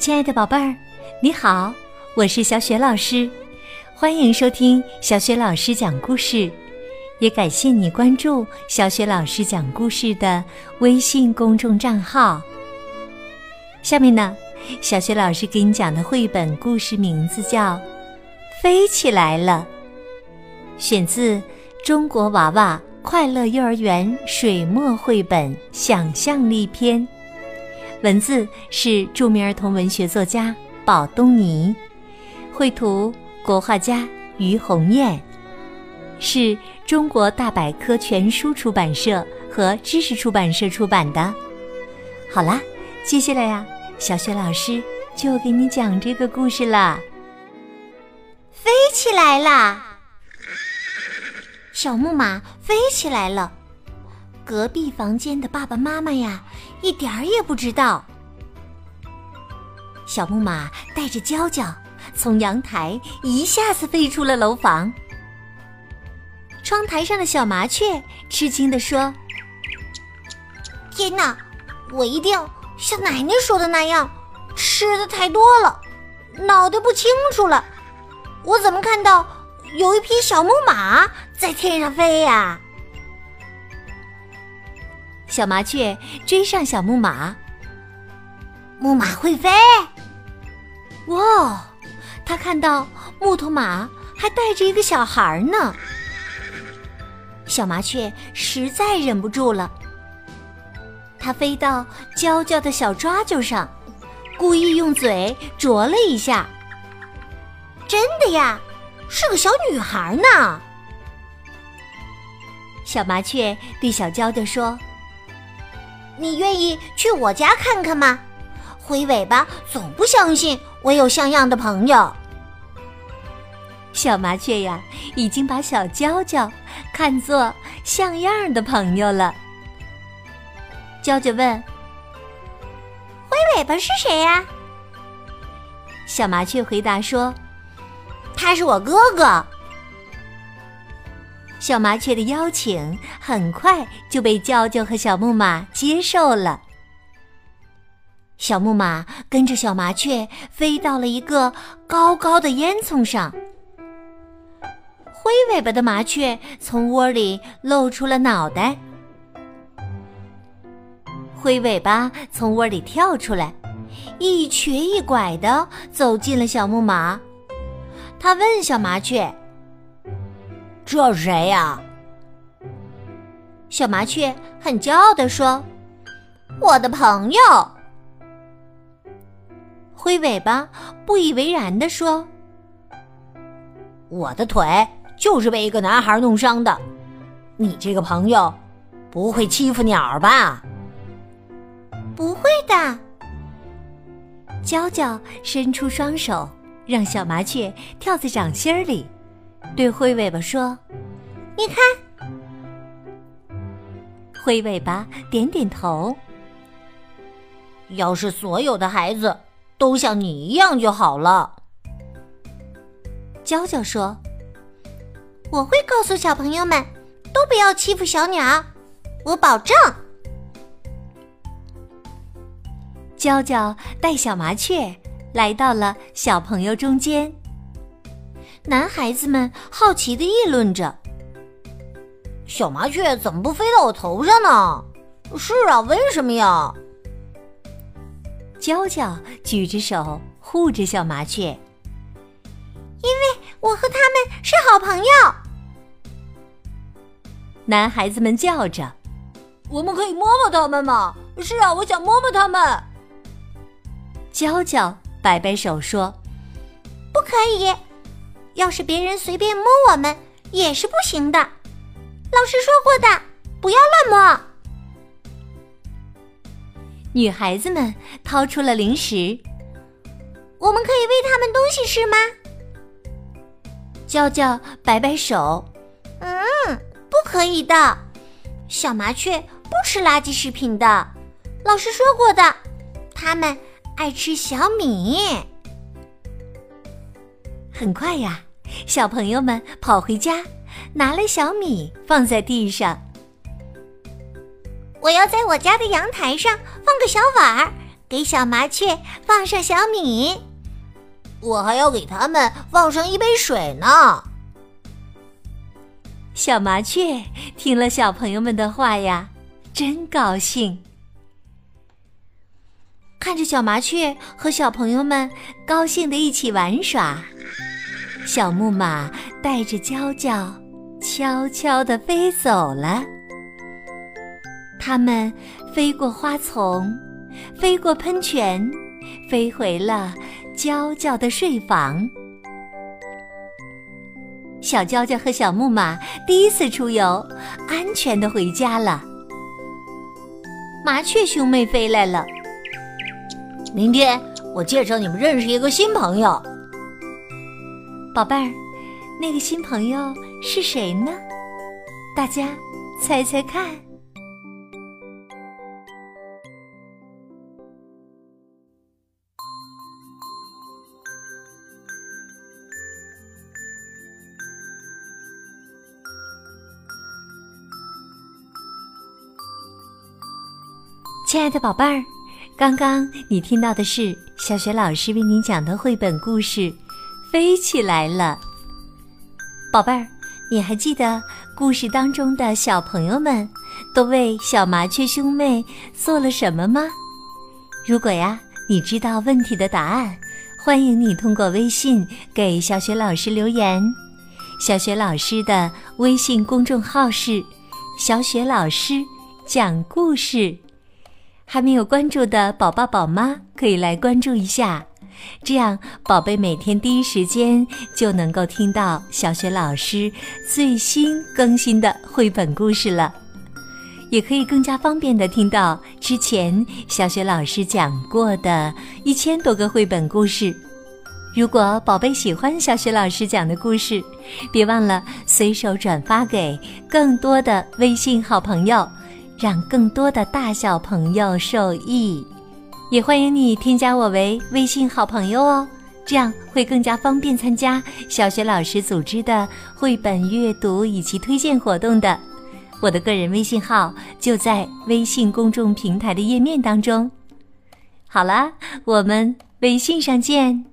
亲爱的宝贝儿，你好，我是小雪老师，欢迎收听小雪老师讲故事，也感谢你关注小雪老师讲故事的微信公众账号。下面呢，小雪老师给你讲的绘本故事名字叫《飞起来了》，选自中国娃娃快乐幼儿园水墨绘本想象力篇。文字是著名儿童文学作家宝东尼，绘图国画家于红艳，是中国大百科全书出版社和知识出版社出版的。好啦，接下来呀，小雪老师就给你讲这个故事啦。飞起来啦！小木马飞起来了。隔壁房间的爸爸妈妈呀，一点儿也不知道。小木马带着娇娇从阳台一下子飞出了楼房。窗台上的小麻雀吃惊地说：“天哪，我一定像奶奶说的那样，吃的太多了，脑袋不清楚了。我怎么看到有一匹小木马在天上飞呀？”小麻雀追上小木马，木马会飞。哇，他看到木头马还带着一个小孩呢。小麻雀实在忍不住了，它飞到娇娇的小抓阄上，故意用嘴啄了一下。真的呀，是个小女孩呢。小麻雀对小娇娇说。你愿意去我家看看吗？灰尾巴总不相信我有像样的朋友。小麻雀呀，已经把小娇娇看作像样的朋友了。娇娇问：“灰尾巴是谁呀？”小麻雀回答说：“他是我哥哥。”小麻雀的邀请很快就被娇娇和小木马接受了。小木马跟着小麻雀飞到了一个高高的烟囱上，灰尾巴的麻雀从窝里露出了脑袋。灰尾巴从窝里跳出来，一瘸一拐的走进了小木马。他问小麻雀。这是谁呀？小麻雀很骄傲地说：“我的朋友。”灰尾巴不以为然地说：“我的腿就是被一个男孩弄伤的，你这个朋友不会欺负鸟吧？”“不会的。”娇娇伸出双手，让小麻雀跳在掌心里。对灰尾巴说：“你看。”灰尾巴点点头。要是所有的孩子都像你一样就好了。娇娇说：“我会告诉小朋友们，都不要欺负小鸟，我保证。”娇娇带小麻雀来到了小朋友中间。男孩子们好奇的议论着：“小麻雀怎么不飞到我头上呢？”“是啊，为什么呀？”娇娇举着手护着小麻雀，“因为我和他们是好朋友。”男孩子们叫着：“我们可以摸摸他们吗？”“是啊，我想摸摸他们。”娇娇摆摆手说：“不可以。”要是别人随便摸我们也是不行的，老师说过的，不要乱摸。女孩子们掏出了零食，我们可以喂他们东西吃吗？娇娇摆摆手，嗯，不可以的。小麻雀不吃垃圾食品的，老师说过的，他们爱吃小米。很快呀。小朋友们跑回家，拿了小米放在地上。我要在我家的阳台上放个小碗儿，给小麻雀放上小米，我还要给它们放上一杯水呢。小麻雀听了小朋友们的话呀，真高兴。看着小麻雀和小朋友们高兴的一起玩耍，小木马带着娇娇悄悄地飞走了。它们飞过花丛，飞过喷泉，飞回了娇娇的睡房。小娇娇和小木马第一次出游，安全的回家了。麻雀兄妹飞来了。明天我介绍你们认识一个新朋友，宝贝儿，那个新朋友是谁呢？大家猜猜看。亲爱的宝贝儿，刚刚你听到的是小雪老师为你讲的绘本故事《飞起来了》。宝贝儿，你还记得故事当中的小朋友们都为小麻雀兄妹做了什么吗？如果呀，你知道问题的答案，欢迎你通过微信给小雪老师留言。小雪老师的微信公众号是“小雪老师讲故事”。还没有关注的宝宝宝妈可以来关注一下，这样宝贝每天第一时间就能够听到小雪老师最新更新的绘本故事了，也可以更加方便的听到之前小雪老师讲过的一千多个绘本故事。如果宝贝喜欢小雪老师讲的故事，别忘了随手转发给更多的微信好朋友。让更多的大小朋友受益，也欢迎你添加我为微信好朋友哦，这样会更加方便参加小学老师组织的绘本阅读以及推荐活动的。我的个人微信号就在微信公众平台的页面当中。好了，我们微信上见。